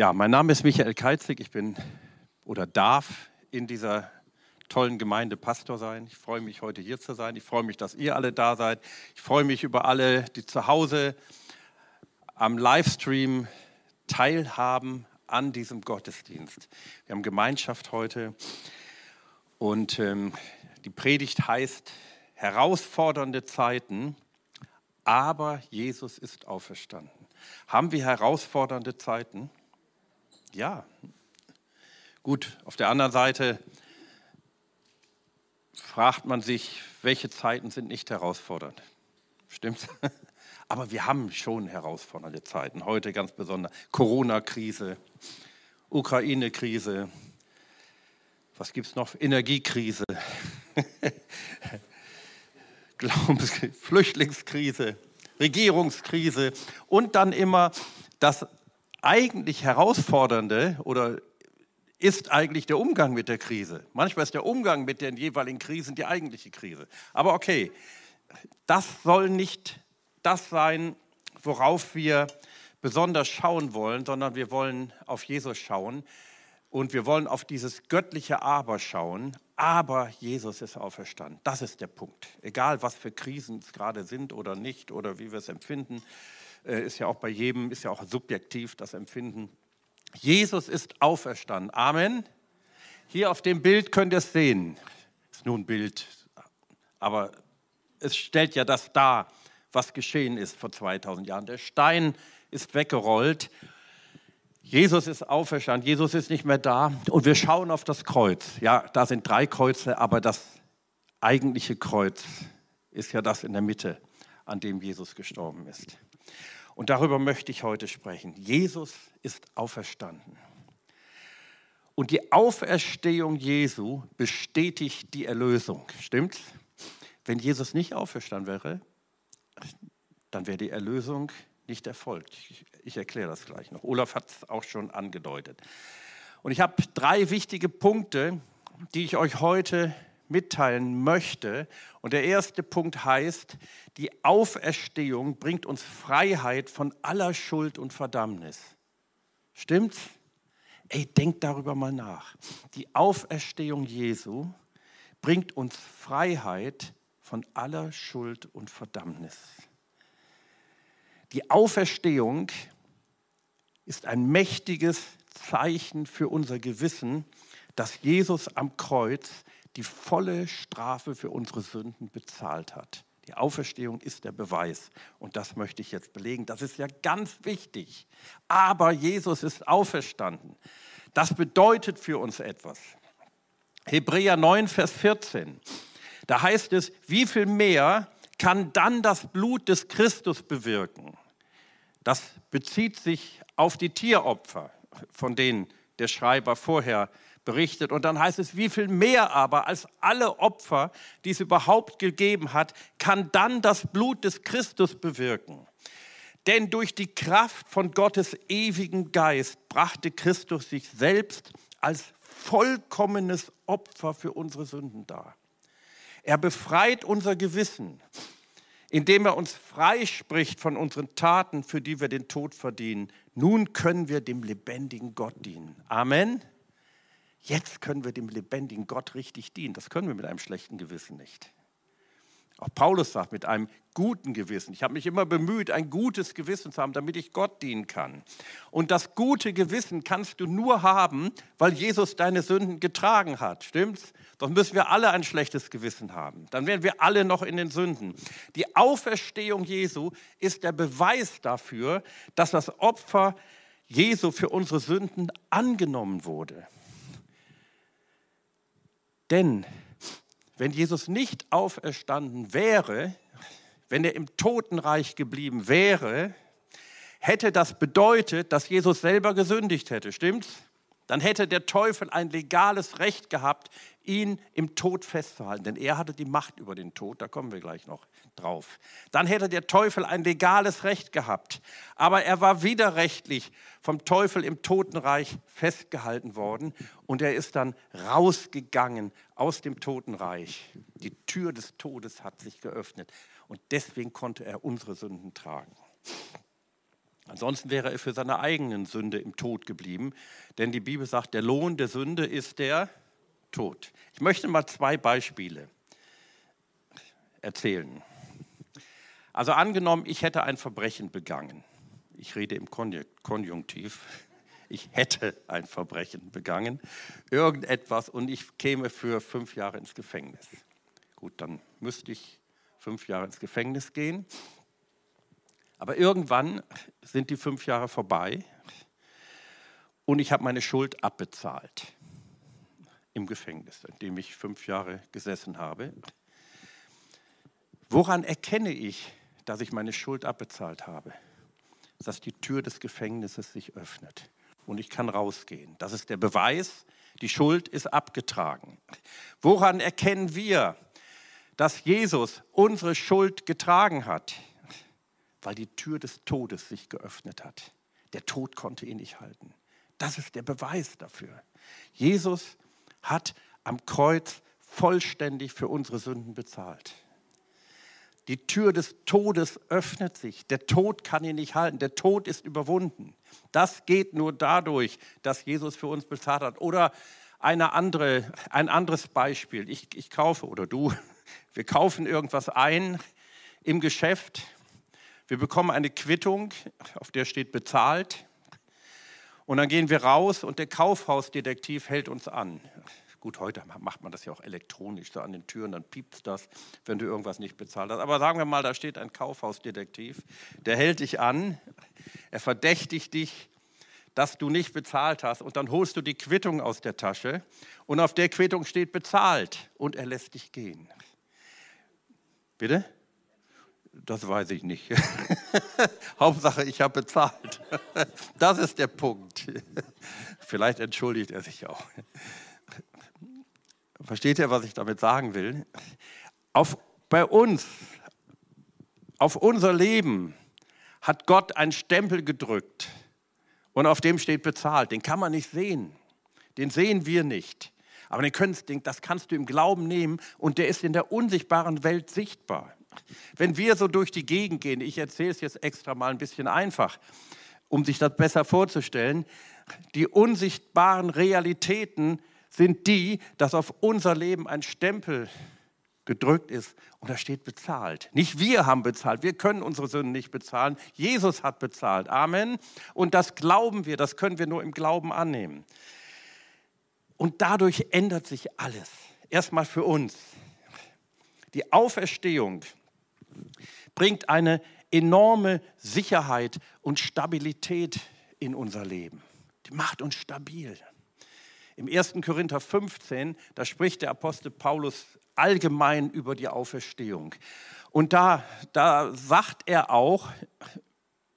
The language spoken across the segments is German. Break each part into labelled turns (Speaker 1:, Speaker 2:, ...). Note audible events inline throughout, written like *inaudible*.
Speaker 1: Ja, mein Name ist Michael Keizig. Ich bin oder darf in dieser tollen Gemeinde Pastor sein. Ich freue mich, heute hier zu sein. Ich freue mich, dass ihr alle da seid. Ich freue mich über alle, die zu Hause am Livestream teilhaben an diesem Gottesdienst. Wir haben Gemeinschaft heute und ähm, die Predigt heißt herausfordernde Zeiten, aber Jesus ist auferstanden. Haben wir herausfordernde Zeiten? Ja. Gut, auf der anderen Seite fragt man sich, welche Zeiten sind nicht herausfordernd. Stimmt? *laughs* Aber wir haben schon herausfordernde Zeiten. Heute ganz besonders Corona-Krise, Ukraine-Krise, was gibt es noch? Energiekrise, *laughs* Flüchtlingskrise, Regierungskrise und dann immer das eigentlich Herausfordernde oder ist eigentlich der Umgang mit der Krise. Manchmal ist der Umgang mit den jeweiligen Krisen die eigentliche Krise. Aber okay, das soll nicht das sein, worauf wir besonders schauen wollen, sondern wir wollen auf Jesus schauen und wir wollen auf dieses göttliche Aber schauen. Aber Jesus ist auferstanden. Das ist der Punkt. Egal, was für Krisen es gerade sind oder nicht oder wie wir es empfinden, ist ja auch bei jedem, ist ja auch subjektiv das Empfinden. Jesus ist auferstanden. Amen. Hier auf dem Bild könnt ihr es sehen. Ist nur ein Bild, aber es stellt ja das dar, was geschehen ist vor 2000 Jahren. Der Stein ist weggerollt. Jesus ist auferstanden. Jesus ist nicht mehr da. Und wir schauen auf das Kreuz. Ja, da sind drei Kreuze, aber das eigentliche Kreuz ist ja das in der Mitte, an dem Jesus gestorben ist. Und darüber möchte ich heute sprechen. Jesus ist auferstanden. Und die Auferstehung Jesu bestätigt die Erlösung. Stimmt's? Wenn Jesus nicht auferstanden wäre, dann wäre die Erlösung nicht erfolgt. Ich, erkläre das gleich noch. Olaf hat es auch schon angedeutet. Und ich habe drei wichtige Punkte, die ich euch heute mitteilen möchte. Und der erste Punkt heißt, die Auferstehung bringt uns Freiheit von aller Schuld und Verdammnis. Stimmt's? Ey, denkt darüber mal nach. Die Auferstehung Jesu bringt uns Freiheit von aller Schuld und Verdammnis. Die Auferstehung ist ein mächtiges Zeichen für unser Gewissen, dass Jesus am Kreuz die volle Strafe für unsere Sünden bezahlt hat. Die Auferstehung ist der Beweis. Und das möchte ich jetzt belegen. Das ist ja ganz wichtig. Aber Jesus ist auferstanden. Das bedeutet für uns etwas. Hebräer 9, Vers 14. Da heißt es, wie viel mehr kann dann das Blut des Christus bewirken? Das bezieht sich auf die Tieropfer, von denen der Schreiber vorher berichtet. Und dann heißt es, wie viel mehr aber als alle Opfer, die es überhaupt gegeben hat, kann dann das Blut des Christus bewirken. Denn durch die Kraft von Gottes ewigen Geist brachte Christus sich selbst als vollkommenes Opfer für unsere Sünden dar. Er befreit unser Gewissen, indem er uns freispricht von unseren Taten, für die wir den Tod verdienen. Nun können wir dem lebendigen Gott dienen. Amen. Jetzt können wir dem lebendigen Gott richtig dienen. Das können wir mit einem schlechten Gewissen nicht. Auch Paulus sagt, mit einem guten Gewissen. Ich habe mich immer bemüht, ein gutes Gewissen zu haben, damit ich Gott dienen kann. Und das gute Gewissen kannst du nur haben, weil Jesus deine Sünden getragen hat. Stimmt's? Sonst müssen wir alle ein schlechtes Gewissen haben. Dann wären wir alle noch in den Sünden. Die Auferstehung Jesu ist der Beweis dafür, dass das Opfer Jesu für unsere Sünden angenommen wurde. Denn wenn Jesus nicht auferstanden wäre, wenn er im Totenreich geblieben wäre, hätte das bedeutet, dass Jesus selber gesündigt hätte, stimmt's? Dann hätte der Teufel ein legales Recht gehabt, ihn im Tod festzuhalten, denn er hatte die Macht über den Tod, da kommen wir gleich noch drauf. Dann hätte der Teufel ein legales Recht gehabt, aber er war widerrechtlich vom Teufel im Totenreich festgehalten worden und er ist dann rausgegangen aus dem Totenreich. Die Tür des Todes hat sich geöffnet und deswegen konnte er unsere Sünden tragen. Ansonsten wäre er für seine eigenen Sünde im Tod geblieben. Denn die Bibel sagt, der Lohn der Sünde ist der Tod. Ich möchte mal zwei Beispiele erzählen. Also angenommen, ich hätte ein Verbrechen begangen. Ich rede im Konjunktiv. *laughs* Ich hätte ein Verbrechen begangen, irgendetwas, und ich käme für fünf Jahre ins Gefängnis. Gut, dann müsste ich fünf Jahre ins Gefängnis gehen. Aber irgendwann sind die fünf Jahre vorbei und ich habe meine Schuld abbezahlt im Gefängnis, in dem ich fünf Jahre gesessen habe. Woran erkenne ich, dass ich meine Schuld abbezahlt habe? Dass die Tür des Gefängnisses sich öffnet und ich kann rausgehen. Das ist der Beweis, die Schuld ist abgetragen. Woran erkennen wir, dass Jesus unsere Schuld getragen hat? Weil die Tür des Todes sich geöffnet hat. Der Tod konnte ihn nicht halten. Das ist der Beweis dafür. Jesus hat am Kreuz vollständig für unsere Sünden bezahlt. Die Tür des Todes öffnet sich. Der Tod kann ihn nicht halten. Der Tod ist überwunden. Das geht nur dadurch, dass Jesus für uns bezahlt hat. Oder eine andere, ein anderes Beispiel. Ich, ich kaufe oder du, *laughs* wir kaufen irgendwas ein im Geschäft. Wir bekommen eine Quittung, auf der steht bezahlt. Und dann gehen wir raus und der Kaufhausdetektiv hält uns an. Gut, heute macht man das ja auch elektronisch, so an den Türen, dann piept das, wenn du irgendwas nicht bezahlt hast. Aber sagen wir mal, da steht ein Kaufhausdetektiv, der hält dich an, er verdächtigt dich, dass du nicht bezahlt hast und dann holst du die Quittung aus der Tasche und auf der Quittung steht bezahlt und er lässt dich gehen. Bitte? Das weiß ich nicht. *laughs* Hauptsache, ich habe bezahlt. *laughs* Das ist der Punkt. *laughs* Vielleicht entschuldigt er sich auch. Versteht ihr, was ich damit sagen will? Auf, bei uns, auf unser Leben hat Gott einen Stempel gedrückt und auf dem steht bezahlt. Den kann man nicht sehen. Den sehen wir nicht. Aber den können, das kannst du im Glauben nehmen und der ist in der unsichtbaren Welt sichtbar. Wenn wir so durch die Gegend gehen, ich erzähle es jetzt extra mal ein bisschen einfach, um sich das besser vorzustellen, die unsichtbaren Realitäten sind die, dass auf unser Leben ein Stempel gedrückt ist und da steht bezahlt. Nicht wir haben bezahlt, wir können unsere Sünden nicht bezahlen, Jesus hat bezahlt. Amen. Und das glauben wir, das können wir nur im Glauben annehmen. Und dadurch ändert sich alles. Erstmal für uns. Die Auferstehung bringt eine enorme Sicherheit und Stabilität in unser Leben. Die macht uns stabil. Im 1. Korinther 15, da spricht der Apostel Paulus allgemein über die Auferstehung. Und da, da sagt er auch,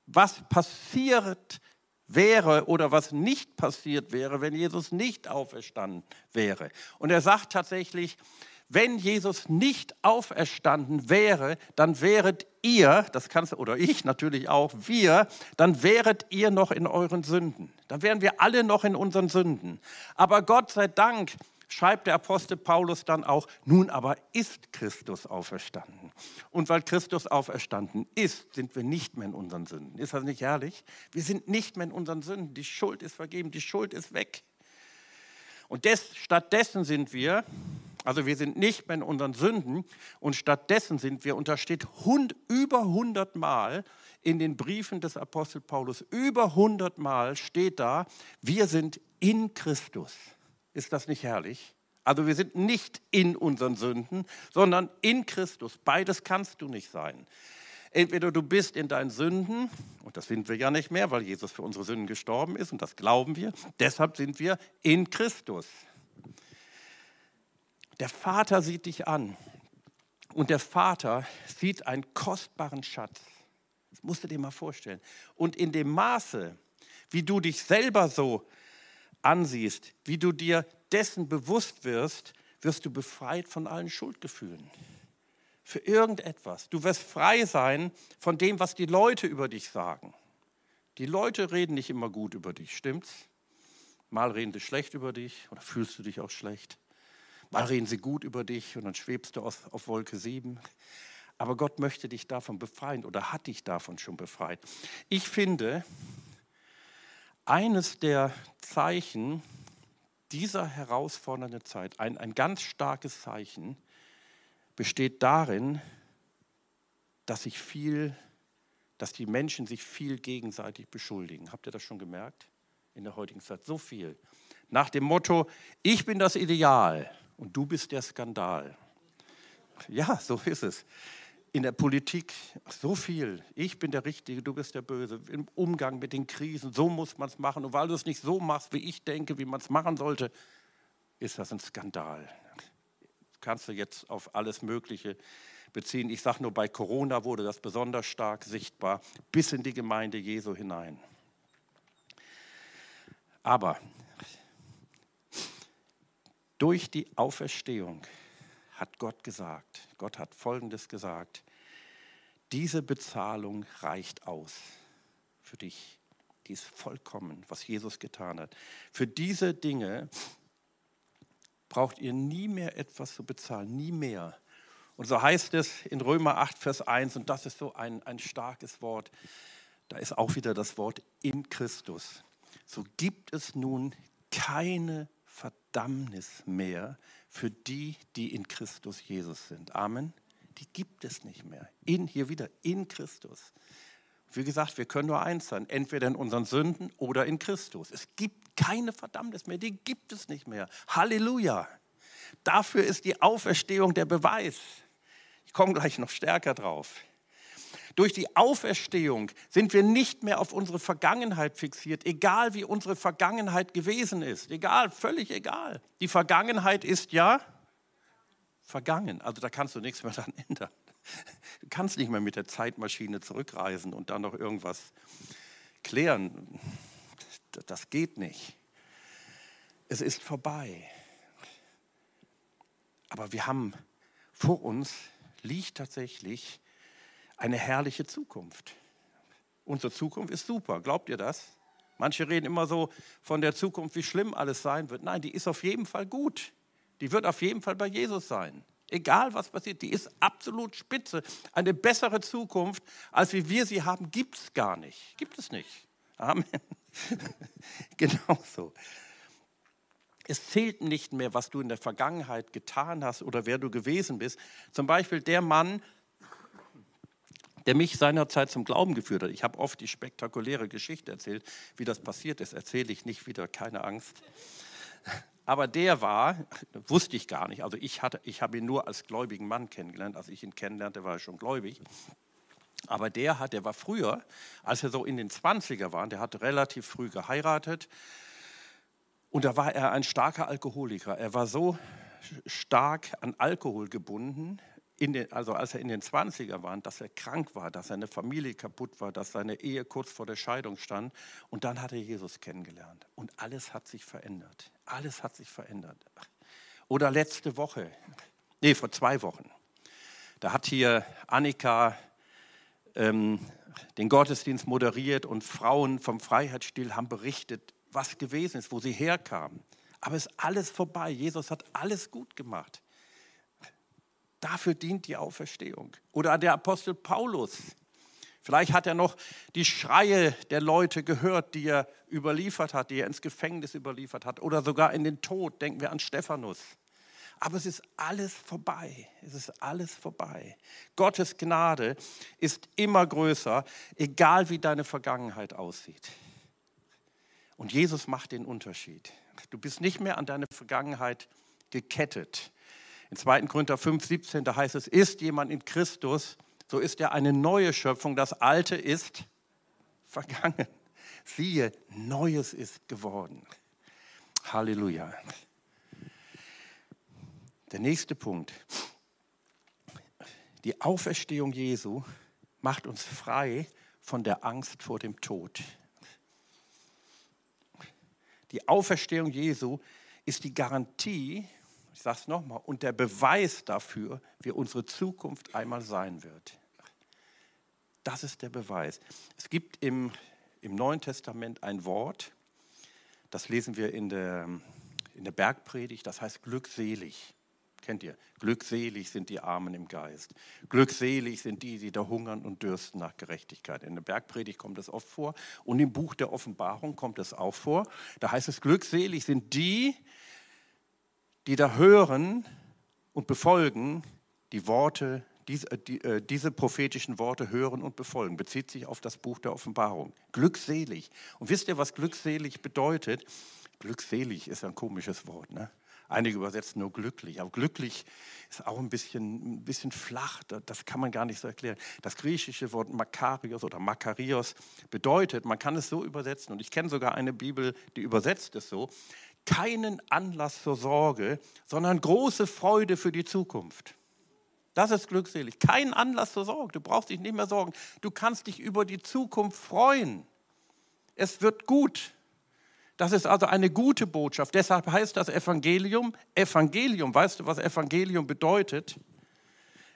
Speaker 1: was passiert wäre oder was nicht passiert wäre, wenn Jesus nicht auferstanden wäre. Und er sagt tatsächlich, wenn Jesus nicht auferstanden wäre, dann wäret ihr, das kannst du, oder ich natürlich auch, wir, dann wäret ihr noch in euren Sünden. Dann wären wir alle noch in unseren Sünden. Aber Gott sei Dank schreibt der Apostel Paulus dann auch, nun aber ist Christus auferstanden. Und weil Christus auferstanden ist, sind wir nicht mehr in unseren Sünden. Ist das nicht herrlich? Wir sind nicht mehr in unseren Sünden. Die Schuld ist vergeben, die Schuld ist weg. Und des, stattdessen sind wir also wir sind nicht mehr in unseren Sünden und stattdessen sind wir, und da steht hund, über 100 Mal in den Briefen des Apostel Paulus, über 100 Mal steht da, wir sind in Christus. Ist das nicht herrlich? Also wir sind nicht in unseren Sünden, sondern in Christus. Beides kannst du nicht sein. Entweder du bist in deinen Sünden, und das sind wir ja nicht mehr, weil Jesus für unsere Sünden gestorben ist, und das glauben wir. Deshalb sind wir in Christus. Der Vater sieht dich an und der Vater sieht einen kostbaren Schatz. Das musst du dir mal vorstellen. Und in dem Maße, wie du dich selber so ansiehst, wie du dir dessen bewusst wirst, wirst du befreit von allen Schuldgefühlen. Für irgendetwas. Du wirst frei sein von dem, was die Leute über dich sagen. Die Leute reden nicht immer gut über dich, stimmt's? Mal reden sie schlecht über dich oder fühlst du dich auch schlecht. Mal reden sie gut über dich und dann schwebst du auf, auf Wolke 7. Aber Gott möchte dich davon befreien oder hat dich davon schon befreit. Ich finde, eines der Zeichen dieser herausfordernden Zeit, ein, ein ganz starkes Zeichen, besteht darin, dass sich viel, dass die Menschen sich viel gegenseitig beschuldigen. Habt ihr das schon gemerkt? In der heutigen Zeit so viel. Nach dem Motto, ich bin das Ideal und du bist der Skandal. Ja, so ist es. In der Politik so viel. Ich bin der Richtige, du bist der Böse. Im Umgang mit den Krisen, so muss man es machen. Und weil du es nicht so machst, wie ich denke, wie man es machen sollte, ist das ein Skandal. Kannst du jetzt auf alles Mögliche beziehen. Ich sage nur, bei Corona wurde das besonders stark sichtbar, bis in die Gemeinde Jesu hinein. Aber durch die Auferstehung hat Gott gesagt, Gott hat Folgendes gesagt, diese Bezahlung reicht aus für dich. Die ist vollkommen, was Jesus getan hat. Für diese Dinge braucht ihr nie mehr etwas zu bezahlen, nie mehr. Und so heißt es in Römer 8, Vers 1, und das ist so ein, ein starkes Wort, da ist auch wieder das Wort in Christus. So gibt es nun keine Verdammnis mehr für die, die in Christus Jesus sind. Amen. Die gibt es nicht mehr. In, hier wieder, in Christus. Wie gesagt, wir können nur eins sein, entweder in unseren Sünden oder in Christus. Es gibt keine Verdammnis mehr, die gibt es nicht mehr. Halleluja. Dafür ist die Auferstehung der Beweis. Ich komme gleich noch stärker drauf. Durch die Auferstehung sind wir nicht mehr auf unsere Vergangenheit fixiert, egal wie unsere Vergangenheit gewesen ist. Egal, völlig egal. Die Vergangenheit ist ja vergangen. Also da kannst du nichts mehr *laughs* daran ändern. Du kannst nicht mehr mit der Zeitmaschine zurückreisen und dann noch irgendwas klären. Das geht nicht. Es ist vorbei. Aber wir haben vor uns liegt tatsächlich eine herrliche Zukunft. Unsere Zukunft ist super, glaubt ihr das? Manche reden immer so von der Zukunft, wie schlimm alles sein wird. Nein, die ist auf jeden Fall gut. Die wird auf jeden Fall bei Jesus sein. Egal was passiert, die ist absolut spitze. Eine bessere Zukunft, als wie wir sie haben, gibt es gar nicht. Gibt es nicht. Amen. *laughs* genau so. Es zählt nicht mehr, was du in der Vergangenheit getan hast oder wer du gewesen bist. Zum Beispiel der Mann, der mich seinerzeit zum Glauben geführt hat. Ich habe oft die spektakuläre Geschichte erzählt, wie das passiert ist, erzähle ich nicht wieder, keine Angst. Aber der war, wusste ich gar nicht, also ich, hatte, ich habe ihn nur als gläubigen Mann kennengelernt, als ich ihn kennenlernte, war er schon gläubig. Aber der hat, der war früher, als er so in den 20er war, der hat relativ früh geheiratet und da war er ein starker Alkoholiker. Er war so stark an Alkohol gebunden, den, also als er in den 20er war, dass er krank war, dass seine Familie kaputt war, dass seine Ehe kurz vor der Scheidung stand. Und dann hat er Jesus kennengelernt. Und alles hat sich verändert. Alles hat sich verändert. Oder letzte Woche, nee, vor zwei Wochen, da hat hier Annika ähm, den Gottesdienst moderiert und Frauen vom Freiheitsstil haben berichtet, was gewesen ist, wo sie herkamen. Aber es ist alles vorbei. Jesus hat alles gut gemacht. Dafür dient die Auferstehung. Oder der Apostel Paulus. Vielleicht hat er noch die Schreie der Leute gehört, die er überliefert hat, die er ins Gefängnis überliefert hat oder sogar in den Tod. Denken wir an Stephanus. Aber es ist alles vorbei. Es ist alles vorbei. Gottes Gnade ist immer größer, egal wie deine Vergangenheit aussieht. Und Jesus macht den Unterschied. Du bist nicht mehr an deine Vergangenheit gekettet. In 2. Korinther 5, 17, da heißt es, ist jemand in Christus, so ist er eine neue Schöpfung. Das Alte ist vergangen. Siehe, Neues ist geworden. Halleluja. Der nächste Punkt. Die Auferstehung Jesu macht uns frei von der Angst vor dem Tod. Die Auferstehung Jesu ist die Garantie sage es nochmal, und der Beweis dafür, wie unsere Zukunft einmal sein wird. Das ist der Beweis. Es gibt im, im Neuen Testament ein Wort, das lesen wir in der, in der Bergpredigt, das heißt glückselig. Kennt ihr? Glückselig sind die Armen im Geist. Glückselig sind die, die da hungern und dürsten nach Gerechtigkeit. In der Bergpredigt kommt es oft vor und im Buch der Offenbarung kommt es auch vor. Da heißt es, glückselig sind die, die da hören und befolgen die Worte, diese, äh, die, äh, diese prophetischen Worte hören und befolgen. Bezieht sich auf das Buch der Offenbarung. Glückselig. Und wisst ihr, was glückselig bedeutet? Glückselig ist ein komisches Wort. Ne? Einige übersetzen nur glücklich, aber glücklich ist auch ein bisschen, ein bisschen flach, das kann man gar nicht so erklären. Das griechische Wort Makarios oder Makarios bedeutet, man kann es so übersetzen, und ich kenne sogar eine Bibel, die übersetzt es so, keinen Anlass zur Sorge, sondern große Freude für die Zukunft. Das ist glückselig. Kein Anlass zur Sorge. Du brauchst dich nicht mehr sorgen. Du kannst dich über die Zukunft freuen. Es wird gut. Das ist also eine gute Botschaft. Deshalb heißt das Evangelium Evangelium. Weißt du, was Evangelium bedeutet?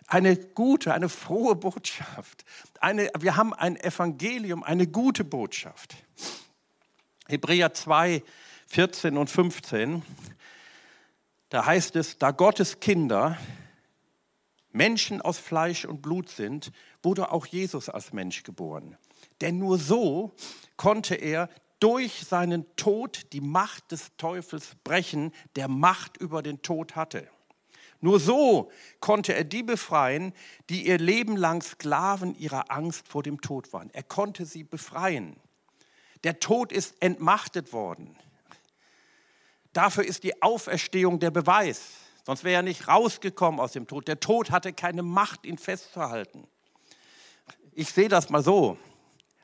Speaker 1: Eine gute, eine frohe Botschaft. Eine, wir haben ein Evangelium, eine gute Botschaft. Hebräer 2, 14 und 15, da heißt es, da Gottes Kinder Menschen aus Fleisch und Blut sind, wurde auch Jesus als Mensch geboren. Denn nur so konnte er durch seinen Tod die Macht des Teufels brechen, der Macht über den Tod hatte. Nur so konnte er die befreien, die ihr Leben lang Sklaven ihrer Angst vor dem Tod waren. Er konnte sie befreien. Der Tod ist entmachtet worden. Dafür ist die Auferstehung der Beweis. Sonst wäre er nicht rausgekommen aus dem Tod. Der Tod hatte keine Macht, ihn festzuhalten. Ich sehe das mal so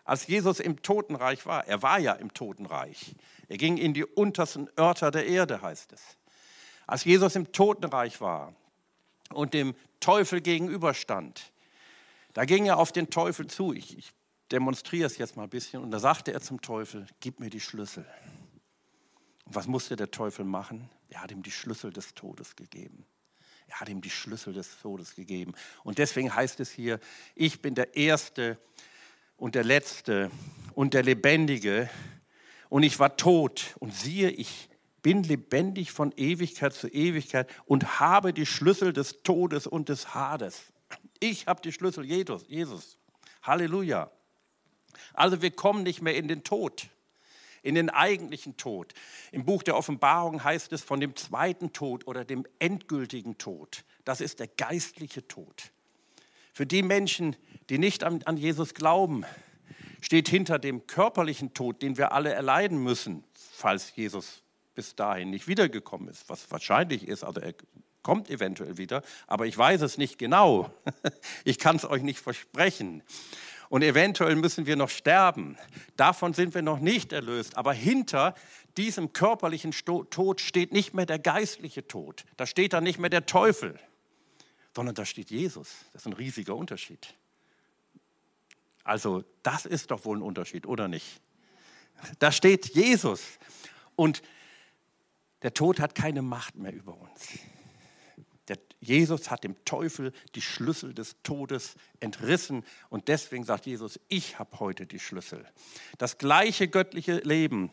Speaker 1: als Jesus im Totenreich war, er war ja im Totenreich, er ging in die untersten Örter der Erde, heißt es. Als Jesus im Totenreich war und dem Teufel gegenüberstand, da ging er auf den Teufel zu. Ich, ich demonstriere es jetzt mal ein bisschen. Und da sagte er zum Teufel, gib mir die Schlüssel. Und was musste der Teufel machen? Er hat ihm die Schlüssel des Todes gegeben. Er hat ihm die Schlüssel des Todes gegeben. Und deswegen heißt es hier, ich bin der Erste, und der Letzte und der Lebendige. Und ich war tot. Und siehe, ich bin lebendig von Ewigkeit zu Ewigkeit und habe die Schlüssel des Todes und des Hades. Ich habe die Schlüssel Jesus. Halleluja. Also wir kommen nicht mehr in den Tod, in den eigentlichen Tod. Im Buch der Offenbarung heißt es von dem zweiten Tod oder dem endgültigen Tod. Das ist der geistliche Tod. Für die Menschen, die nicht an, an Jesus glauben, steht hinter dem körperlichen Tod, den wir alle erleiden müssen, falls Jesus bis dahin nicht wiedergekommen ist, was wahrscheinlich ist, also er kommt eventuell wieder, aber ich weiß es nicht genau. *laughs* Ich kann es euch nicht versprechen. Und eventuell müssen wir noch sterben. Davon sind wir noch nicht erlöst. Aber hinter diesem körperlichen Tod steht nicht mehr der geistliche Tod. Da steht dann nicht mehr der Teufel sondern da steht Jesus. Das ist ein riesiger Unterschied. Also das ist doch wohl ein Unterschied, oder nicht? Da steht Jesus und der Tod hat keine Macht mehr über uns. Der Jesus hat dem Teufel die Schlüssel des Todes entrissen und deswegen sagt Jesus, ich habe heute die Schlüssel. Das gleiche göttliche Leben,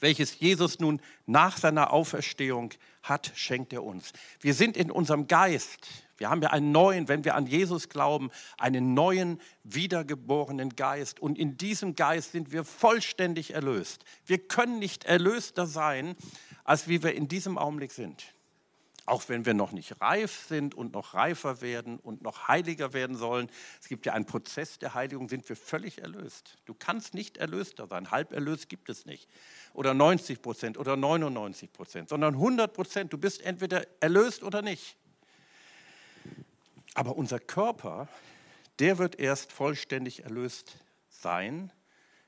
Speaker 1: welches Jesus nun nach seiner Auferstehung hat, schenkt er uns. Wir sind in unserem Geist, wir haben ja einen neuen, wenn wir an Jesus glauben, einen neuen, wiedergeborenen Geist. Und in diesem Geist sind wir vollständig erlöst. Wir können nicht erlöster sein, als wie wir in diesem Augenblick sind. Auch wenn wir noch nicht reif sind und noch reifer werden und noch heiliger werden sollen. Es gibt ja einen Prozess der Heiligung, sind wir völlig erlöst. Du kannst nicht erlöster sein. Halb erlöst gibt es nicht. Oder 90 Prozent oder 99 Prozent, sondern 100 Prozent. Du bist entweder erlöst oder nicht. Aber unser Körper, der wird erst vollständig erlöst sein,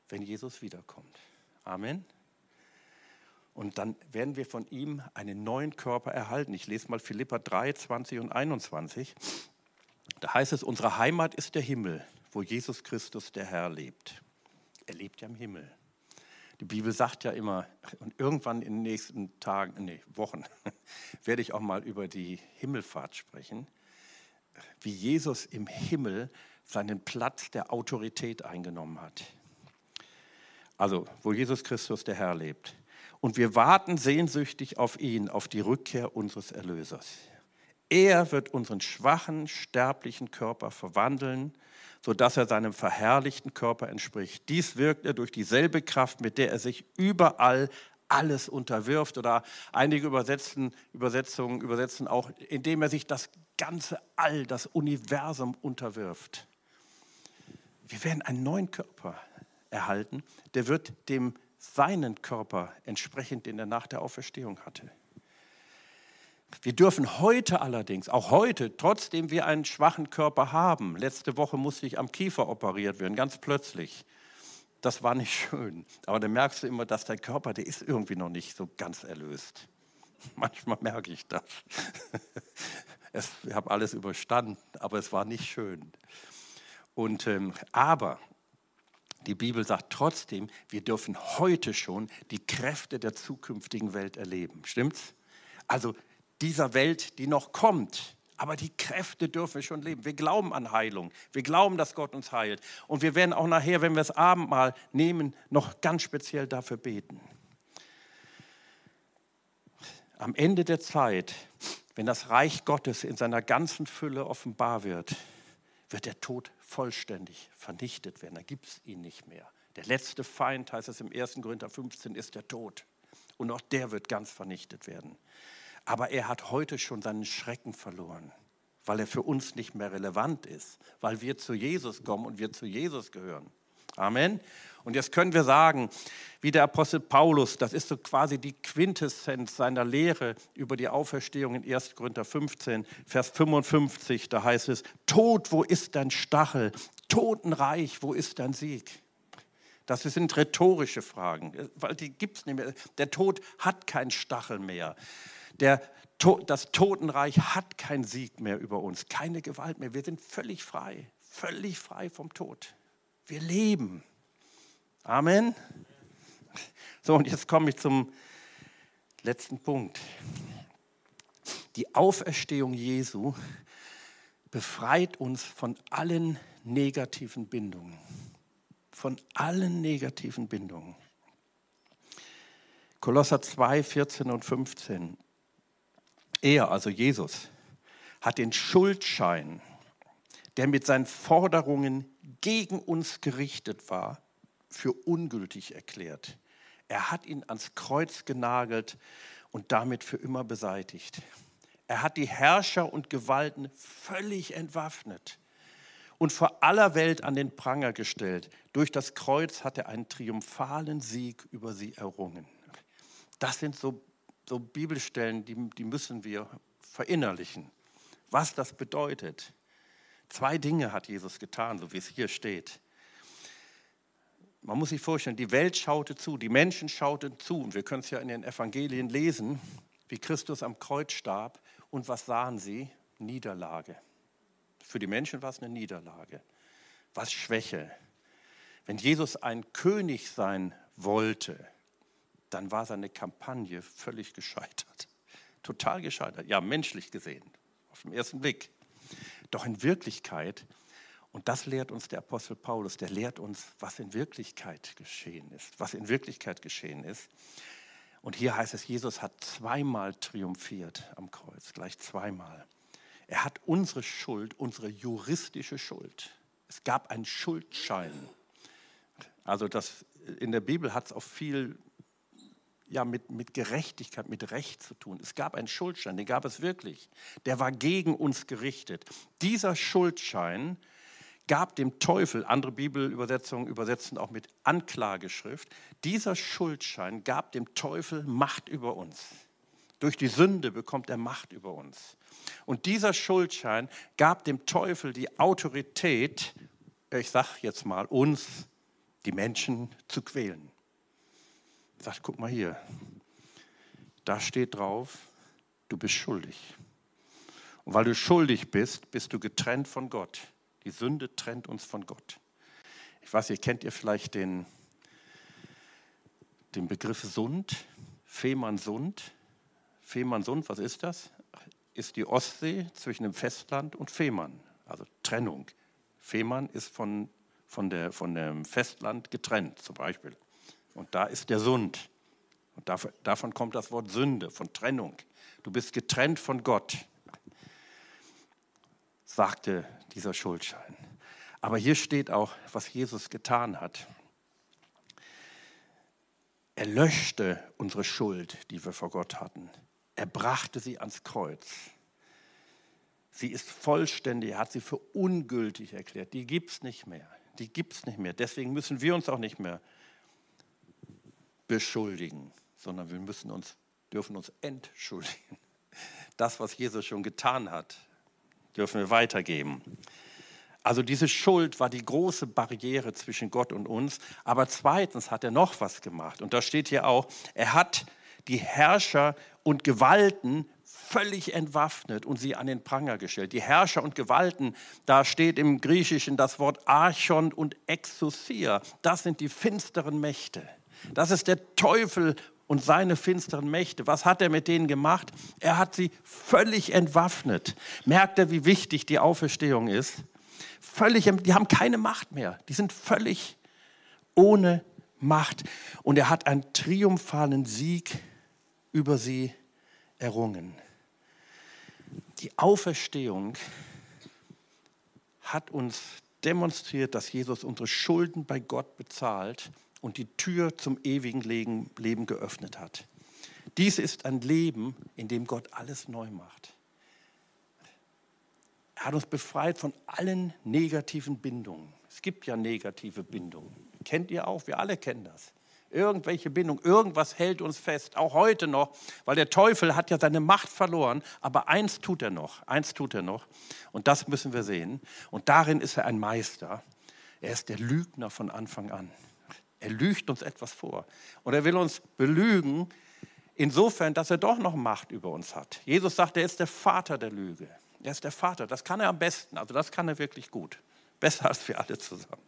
Speaker 1: wenn Jesus wiederkommt. Amen. Und dann werden wir von ihm einen neuen Körper erhalten. Ich lese mal Philippa 3, 20 und 21. Da heißt es, unsere Heimat ist der Himmel, wo Jesus Christus der Herr lebt. Er lebt ja im Himmel. Die Bibel sagt ja immer, und irgendwann in den nächsten Tagen, nee, Wochen, *laughs* werde ich auch mal über die Himmelfahrt sprechen wie Jesus im Himmel seinen Platz der Autorität eingenommen hat. Also, wo Jesus Christus der Herr lebt. Und wir warten sehnsüchtig auf ihn, auf die Rückkehr unseres Erlösers. Er wird unseren schwachen, sterblichen Körper verwandeln, sodass er seinem verherrlichten Körper entspricht. Dies wirkt er durch dieselbe Kraft, mit der er sich überall alles unterwirft. Oder einige Übersetzungen übersetzen auch, indem er sich das ganze All, das Universum unterwirft. Wir werden einen neuen Körper erhalten, der wird dem seinen Körper entsprechend, den er nach der Auferstehung hatte. Wir dürfen heute allerdings, auch heute, trotzdem wir einen schwachen Körper haben, letzte Woche musste ich am Kiefer operiert werden, ganz plötzlich. Das war nicht *laughs* schön. Aber dann merkst du immer, dass dein Körper, der ist irgendwie noch nicht so ganz erlöst. *laughs* Manchmal merke ich das. *laughs* ich habe alles überstanden, aber es war nicht schön. Und, ähm, aber die Bibel sagt trotzdem, wir dürfen heute schon die Kräfte der zukünftigen Welt erleben. Stimmt's? Also dieser Welt, die noch kommt. Aber die Kräfte dürfen wir schon leben. Wir glauben an Heilung. Wir glauben, dass Gott uns heilt. Und wir werden auch nachher, wenn wir das Abendmahl nehmen, noch ganz speziell dafür beten. Am Ende der Zeit, wenn das Reich Gottes in seiner ganzen Fülle offenbar wird, wird der Tod vollständig vernichtet werden. Da gibt es ihn nicht mehr. Der letzte Feind, heißt es im 1. Korinther 15, ist der Tod. Und auch der wird ganz vernichtet werden. Aber er hat heute schon seinen Schrecken verloren, weil er für uns nicht mehr relevant ist, weil wir zu Jesus kommen und wir zu Jesus gehören. Amen. Und jetzt können wir sagen, wie der Apostel Paulus, das ist so quasi die Quintessenz seiner Lehre über die Auferstehung in 1. Korinther 15, Vers 55, da heißt es, Tod, wo ist dein Stachel? Totenreich, wo ist dein Sieg? Das sind rhetorische Fragen, weil die gibt es nicht mehr. Der Tod hat keinen Stachel mehr. Der, das Totenreich hat keinen Sieg mehr über uns, keine Gewalt mehr. Wir sind völlig frei, völlig frei vom Tod. Wir leben. Amen. So, und jetzt komme ich zum letzten Punkt. Die Auferstehung Jesu befreit uns von allen negativen Bindungen. Von allen negativen Bindungen. Kolosser 2, 14 und 15. Er, also Jesus, hat den Schuldschein, der mit seinen Forderungen gegen uns gerichtet war, für ungültig erklärt. Er hat ihn ans Kreuz genagelt und damit für immer beseitigt. Er hat die Herrscher und Gewalten völlig entwaffnet und vor aller Welt an den Pranger gestellt. Durch das Kreuz hat er einen triumphalen Sieg über sie errungen. Das sind so so Bibelstellen, die, die müssen wir verinnerlichen, was das bedeutet. Zwei Dinge hat Jesus getan, so wie es hier steht. Man muss sich vorstellen, die Welt schaute zu, die Menschen schauten zu. Und wir können es ja in den Evangelien lesen, wie Christus am Kreuz starb. Und was sahen sie? Niederlage. Für die Menschen war es eine Niederlage. Was Schwäche. Wenn Jesus ein König sein wollte, dann war seine Kampagne völlig gescheitert. Total gescheitert. Ja, menschlich gesehen, auf den ersten Blick. Doch in Wirklichkeit, und das lehrt uns der Apostel Paulus, der lehrt uns, was in Wirklichkeit geschehen ist. Was in Wirklichkeit geschehen ist. Und hier heißt es, Jesus hat zweimal triumphiert am Kreuz, gleich zweimal. Er hat unsere Schuld, unsere juristische Schuld. Es gab einen Schuldschein. Also das, in der Bibel hat es auch viel ja, mit, mit Gerechtigkeit, mit Recht zu tun. Es gab einen Schuldschein, den gab es wirklich. Der war gegen uns gerichtet. Dieser Schuldschein gab dem Teufel, andere Bibelübersetzungen übersetzen auch mit Anklageschrift, dieser Schuldschein gab dem Teufel Macht über uns. Durch die Sünde bekommt er Macht über uns. Und dieser Schuldschein gab dem Teufel die Autorität, ich sage jetzt mal, uns, die Menschen zu quälen sagt, guck mal hier, da steht drauf, du bist schuldig. Und weil du schuldig bist, bist du getrennt von Gott. Die Sünde trennt uns von Gott. Ich weiß, ihr kennt ihr vielleicht den, den Begriff Sund, Fehmarnsund. Fehmarnsund, was ist das? Ist die Ostsee zwischen dem Festland und Fehmarn, also Trennung. Fehmarn ist von, von, der, von dem Festland getrennt, zum Beispiel. Und da ist der Sund. Und davon kommt das Wort Sünde, von Trennung. Du bist getrennt von Gott. sagte dieser Schuldschein. Aber hier steht auch, was Jesus getan hat. Er löschte unsere Schuld, die wir vor Gott hatten. Er brachte sie ans Kreuz. Sie ist vollständig, er hat sie für ungültig erklärt. Die gibt es nicht mehr. Die gibt es nicht mehr. Deswegen müssen wir uns auch nicht mehr beschuldigen, sondern wir müssen uns, dürfen uns entschuldigen. Das, was Jesus schon getan hat, dürfen wir weitergeben. Also diese Schuld war die große Barriere zwischen Gott und uns. Aber zweitens hat er noch was gemacht. Und da steht hier auch, er hat die Herrscher und Gewalten völlig entwaffnet und sie an den Pranger gestellt. Die Herrscher und Gewalten, da steht im Griechischen das Wort Archon und Exousia. Das sind die finsteren Mächte. Das ist der Teufel und seine finsteren Mächte. Was hat er mit denen gemacht? Er hat sie völlig entwaffnet. Merkt er, wie wichtig die Auferstehung ist? Völlig, die haben keine Macht mehr. Die sind völlig ohne Macht. Und er hat einen triumphalen Sieg über sie errungen. Die Auferstehung hat uns demonstriert, dass Jesus unsere Schulden bei Gott bezahlt und die Tür zum ewigen Leben geöffnet hat. Dies ist ein Leben, in dem Gott alles neu macht. Er hat uns befreit von allen negativen Bindungen. Es gibt ja negative Bindungen. Kennt ihr auch? Wir alle kennen das irgendwelche Bindung, irgendwas hält uns fest, auch heute noch, weil der Teufel hat ja seine Macht verloren, aber eins tut er noch, eins tut er noch und das müssen wir sehen und darin ist er ein Meister. Er ist der Lügner von Anfang an. Er lügt uns etwas vor und er will uns belügen, insofern, dass er doch noch Macht über uns hat. Jesus sagt, er ist der Vater der Lüge. Er ist der Vater, das kann er am besten, also das kann er wirklich gut. Besser als wir alle zusammen.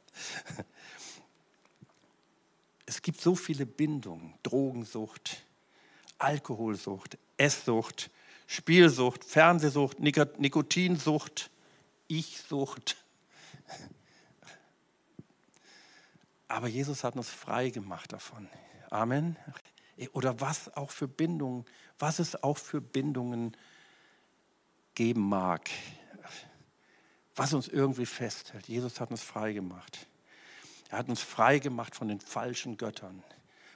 Speaker 1: Es gibt so viele Bindungen, Drogensucht, Alkoholsucht, Esssucht, Spielsucht, Fernsehsucht, Nikotinsucht, Ichsucht. Aber Jesus hat uns frei gemacht davon. Amen. Oder was auch für Bindungen, was es auch für Bindungen geben mag, was uns irgendwie festhält. Jesus hat uns frei gemacht. Er hat uns frei gemacht von den falschen Göttern,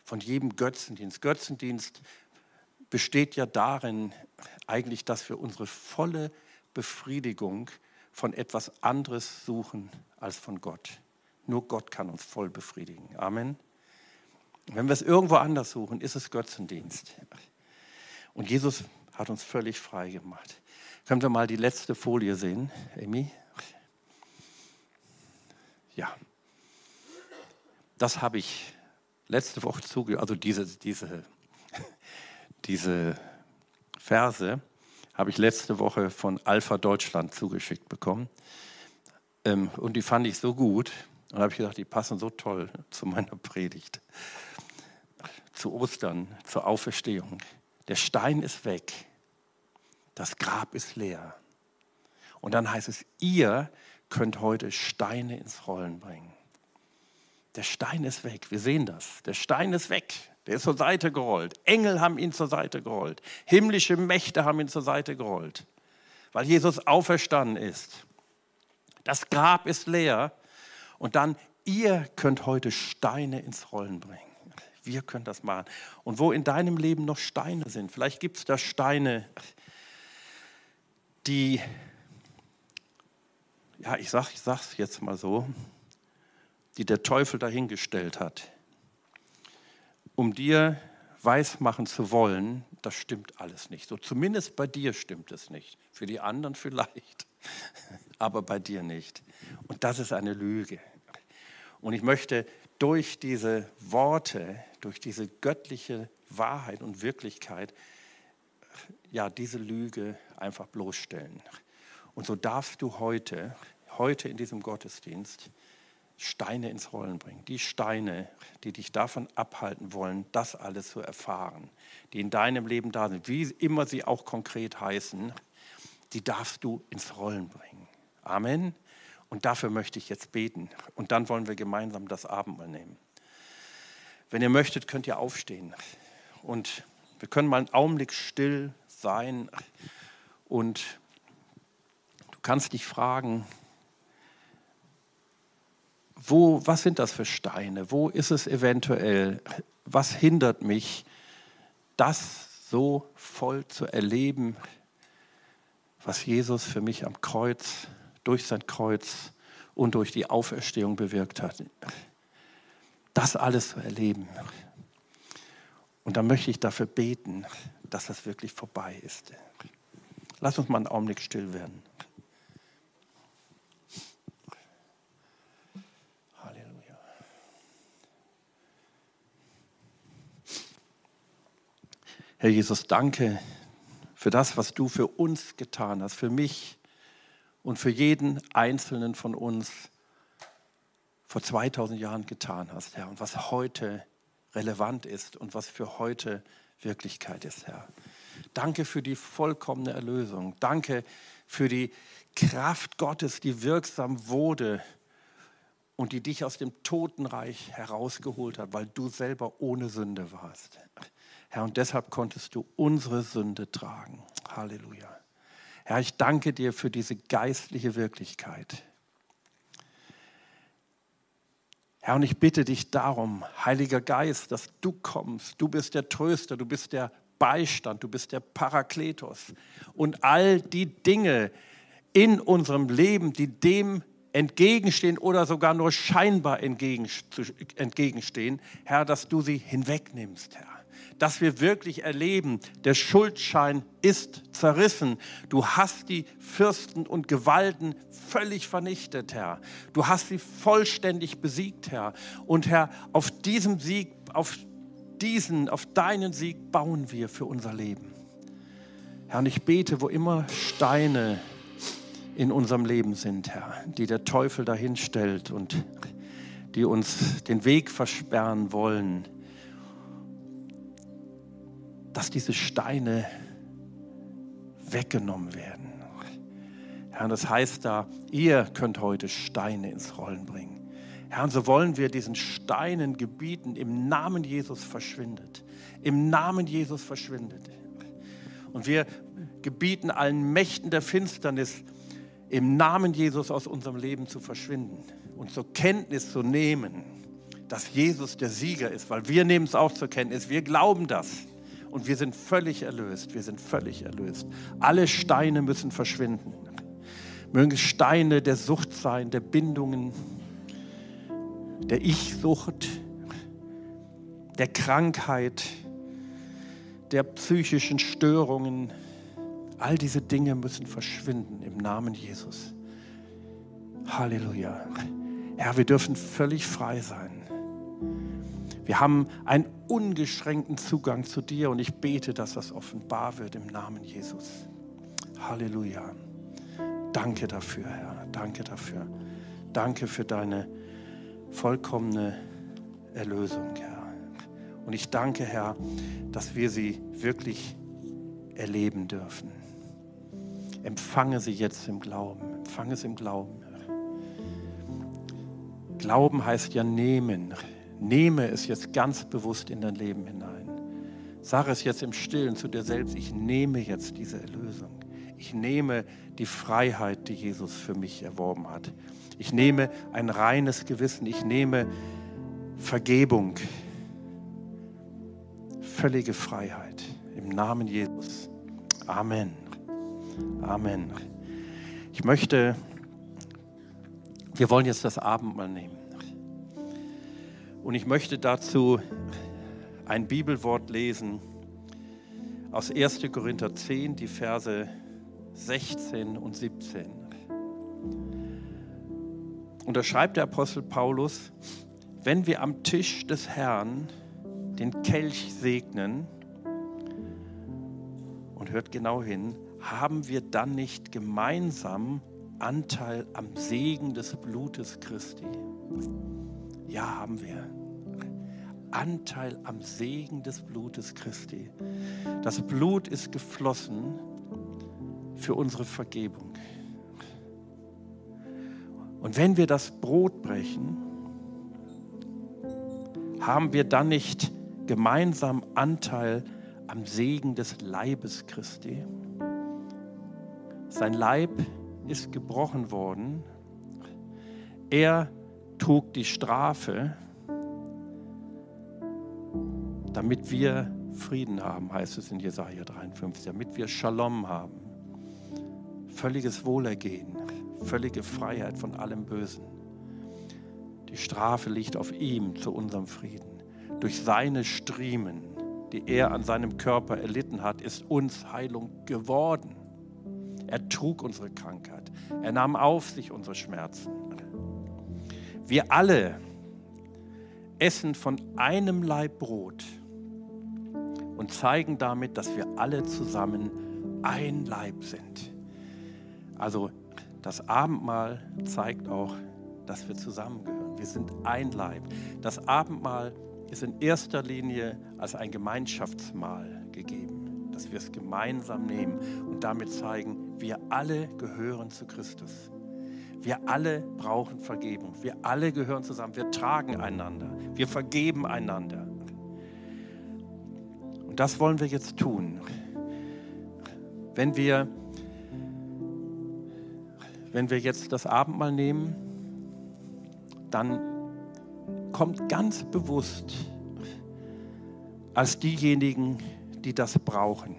Speaker 1: von jedem Götzendienst. Götzendienst besteht ja darin eigentlich, dass wir unsere volle Befriedigung von etwas anderes suchen als von Gott. Nur Gott kann uns voll befriedigen. Amen. Wenn wir es irgendwo anders suchen, ist es Götzendienst. Und Jesus hat uns völlig frei gemacht. Können wir mal die letzte Folie sehen, Amy? Ja. Das habe ich letzte Woche zuge, also diese, diese, *laughs* diese Verse habe ich letzte Woche von Alpha Deutschland zugeschickt bekommen. Ähm, und die fand ich so gut. Und habe ich gedacht, die passen so toll *laughs* zu meiner Predigt. Zu Ostern, zur Auferstehung. Der Stein ist weg. Das Grab ist leer. Und dann heißt es, ihr könnt heute Steine ins Rollen bringen. Der Stein ist weg. Wir sehen das. Der Stein ist weg. Der ist zur Seite gerollt. Engel haben ihn zur Seite gerollt. Himmlische Mächte haben ihn zur Seite gerollt, weil Jesus auferstanden ist. Das Grab ist leer und dann, ihr könnt heute Steine ins Rollen bringen. Wir können das machen. Und wo in deinem Leben noch Steine sind, vielleicht gibt es da Steine, die, ja, ich sage es jetzt mal so, die der Teufel dahingestellt hat, um dir weismachen zu wollen, das stimmt alles nicht. So zumindest bei dir stimmt es nicht. Für die anderen vielleicht, *laughs* aber bei dir nicht. Und das ist eine Lüge. Und ich möchte durch diese Worte, durch diese göttliche Wahrheit und Wirklichkeit, ja, diese Lüge einfach bloßstellen. Und so darfst du heute, heute in diesem Gottesdienst, Steine ins Rollen bringen. Die Steine, die dich davon abhalten wollen, das alles zu erfahren, die in deinem Leben da sind, wie immer sie auch konkret heißen, die darfst du ins Rollen bringen. Amen. Und dafür möchte ich jetzt beten. Und dann wollen wir gemeinsam das Abendmahl nehmen. Wenn ihr möchtet, könnt ihr aufstehen. Und wir können mal einen Augenblick still sein. Und du kannst dich fragen, wo, was sind das für Steine? Wo ist es eventuell? Was hindert mich, das so voll zu erleben, was Jesus für mich am Kreuz, durch sein Kreuz und durch die Auferstehung bewirkt hat? Das alles zu erleben. Und dann möchte ich dafür beten, dass das wirklich vorbei ist. Lass uns mal einen Augenblick still werden. Halleluja. Herr Jesus, danke für das, was du für uns getan hast, für mich und für jeden Einzelnen von uns vor 2000 Jahren getan hast, Herr, und was heute relevant ist und was für heute Wirklichkeit ist, Herr. Danke für die vollkommene Erlösung. Danke für die Kraft Gottes, die wirksam wurde und die dich aus dem Totenreich herausgeholt hat, weil du selber ohne Sünde warst. Herr, und deshalb konntest du unsere Sünde tragen. Halleluja. Herr, ich danke dir für diese geistliche Wirklichkeit. Herr, und ich bitte dich darum, Heiliger Geist, dass du kommst. Du bist der Tröster, du bist der Beistand, du bist der Parakletos. Und all die Dinge in unserem Leben, die dem entgegenstehen oder sogar nur scheinbar entgegenstehen, Herr, dass du sie hinwegnimmst, Herr dass wir wirklich erleben, der Schuldschein ist zerrissen. Du hast die Fürsten und Gewalten völlig vernichtet, Herr. Du hast sie vollständig besiegt, Herr. Und Herr, auf diesem Sieg, auf diesen, auf deinen Sieg bauen wir für unser Leben. Herr, und ich bete, wo immer Steine in unserem Leben sind, Herr, die der Teufel dahin stellt und die uns den Weg versperren wollen, dass diese Steine weggenommen werden. Herr, das heißt da, ihr könnt heute Steine ins Rollen bringen. Herr, so wollen wir diesen Steinen gebieten, im Namen Jesus verschwindet. Im Namen Jesus verschwindet. Und wir gebieten allen Mächten der Finsternis, im Namen Jesus aus unserem Leben zu verschwinden und zur Kenntnis zu nehmen, dass Jesus der Sieger ist, weil wir nehmen es auch zur Kenntnis, wir glauben das und wir sind völlig erlöst. Wir sind völlig erlöst. Alle Steine müssen verschwinden. Mögen es Steine der Sucht sein, der Bindungen, der Ich-Sucht, der Krankheit, der psychischen Störungen. All diese Dinge müssen verschwinden im Namen Jesus. Halleluja. Herr, wir dürfen völlig frei sein. Wir haben einen ungeschränkten Zugang zu dir und ich bete, dass das offenbar wird im Namen Jesus. Halleluja. Danke dafür, Herr. Danke dafür. Danke für deine vollkommene Erlösung, Herr. Und ich danke, Herr, dass wir sie wirklich erleben dürfen. Empfange sie jetzt im Glauben. Empfange sie im Glauben. Glauben heißt ja nehmen. Nehme es jetzt ganz bewusst in dein Leben hinein. Sag es jetzt im Stillen zu dir selbst, ich nehme jetzt diese Erlösung. Ich nehme die Freiheit, die Jesus für mich erworben hat. Ich nehme ein reines Gewissen. Ich nehme Vergebung. Völlige Freiheit. Im Namen Jesus. Amen. Amen. Ich möchte, wir wollen jetzt das Abendmahl nehmen. Und ich möchte dazu ein Bibelwort lesen aus 1. Korinther 10, die Verse 16 und 17. Und da schreibt der Apostel Paulus, wenn wir am Tisch des Herrn den Kelch segnen, und hört genau hin, haben wir dann nicht gemeinsam Anteil am Segen des Blutes Christi? Ja, haben wir. Anteil am Segen des Blutes Christi. Das Blut ist geflossen für unsere Vergebung. Und wenn wir das Brot brechen, haben wir dann nicht gemeinsam Anteil am Segen des Leibes Christi? Sein Leib ist gebrochen worden. Er trug die Strafe, damit wir Frieden haben, heißt es in Jesaja 53, damit wir Shalom haben. Völliges Wohlergehen, völlige Freiheit von allem Bösen. Die Strafe liegt auf ihm zu unserem Frieden. Durch seine Striemen, die er an seinem Körper erlitten hat, ist uns Heilung geworden. Er trug unsere Krankheit. Er nahm auf sich unsere Schmerzen. Wir alle essen von einem Leib Brot und zeigen damit, dass wir alle zusammen ein Leib sind. Also das Abendmahl zeigt auch, dass wir zusammengehören. Wir sind ein Leib. Das Abendmahl ist in erster Linie als ein Gemeinschaftsmahl gegeben, dass wir es gemeinsam nehmen und damit zeigen, wir alle gehören zu Christus. Wir alle brauchen Vergebung. Wir alle gehören zusammen. Wir tragen einander. Wir vergeben einander. Und das wollen wir jetzt tun. Wenn wir, wenn wir jetzt das Abendmahl nehmen, dann kommt ganz bewusst als diejenigen, die das brauchen,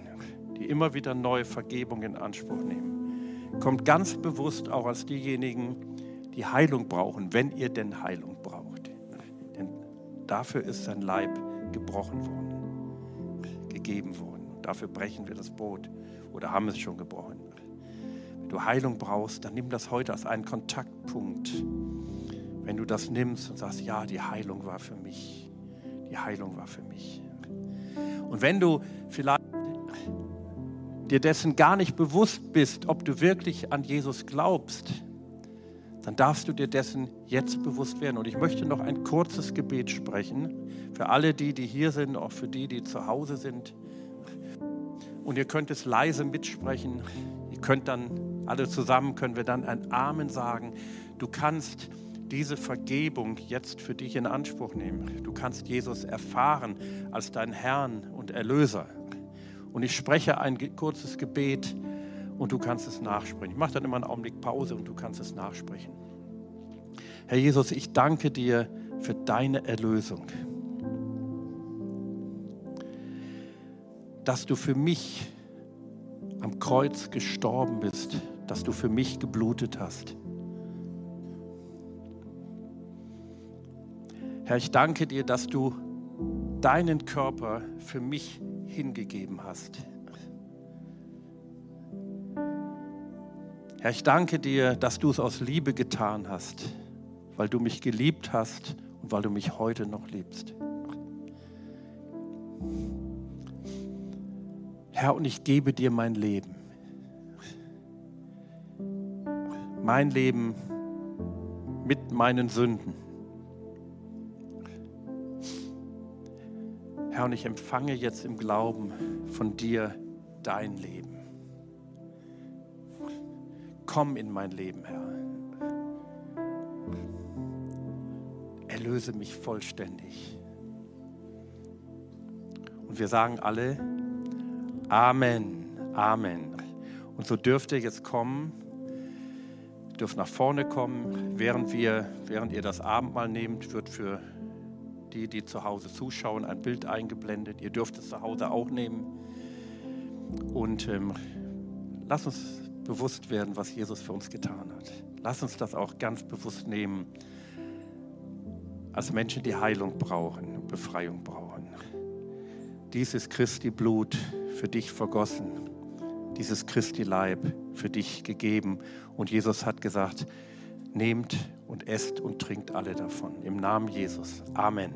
Speaker 1: die immer wieder neue Vergebung in Anspruch nehmen, kommt ganz bewusst auch als diejenigen, die Heilung brauchen, wenn ihr denn Heilung braucht. Denn dafür ist sein Leib gebrochen worden gegeben worden. Und dafür brechen wir das Brot oder haben es schon gebrochen. Wenn du Heilung brauchst, dann nimm das heute als einen Kontaktpunkt. Wenn du das nimmst und sagst, ja, die Heilung war für mich. Die Heilung war für mich. Und wenn du vielleicht dir dessen gar nicht bewusst bist, ob du wirklich an Jesus glaubst, dann darfst du dir dessen jetzt bewusst werden. Und ich möchte noch ein kurzes Gebet sprechen für alle die, die hier sind, auch für die, die zu Hause sind. Und ihr könnt es leise mitsprechen. Ihr könnt dann, alle zusammen können wir dann ein Amen sagen. Du kannst diese Vergebung jetzt für dich in Anspruch nehmen. Du kannst Jesus erfahren als dein Herrn und Erlöser. Und ich spreche ein kurzes Gebet und du kannst es nachsprechen. Ich mache dann immer einen Augenblick Pause und du kannst es nachsprechen. Herr Jesus, ich danke dir für deine Erlösung. Dass du für mich am Kreuz gestorben bist, dass du für mich geblutet hast. Herr, ich danke dir, dass du deinen Körper für mich hingegeben hast. Herr, ich danke dir, dass du es aus Liebe getan hast, weil du mich geliebt hast und weil du mich heute noch liebst. Herr, und ich gebe dir mein Leben. Mein Leben mit meinen Sünden. Herr, und ich empfange jetzt im Glauben von dir dein Leben komm in mein Leben, Herr. Erlöse mich vollständig. Und wir sagen alle, Amen, Amen. Und so dürft ihr jetzt kommen, dürft nach vorne kommen. Während, wir, während ihr das Abendmahl nehmt, wird für die, die zu Hause zuschauen, ein Bild eingeblendet. Ihr dürft es zu Hause auch nehmen. Und ähm, lasst uns bewusst werden, was Jesus für uns getan hat. Lass uns das auch ganz bewusst nehmen, als Menschen, die Heilung brauchen, Befreiung brauchen. Dies ist Christi Blut für dich vergossen, dieses Christi Leib für dich gegeben. Und Jesus hat gesagt, nehmt und esst und trinkt alle davon. Im Namen Jesus. Amen.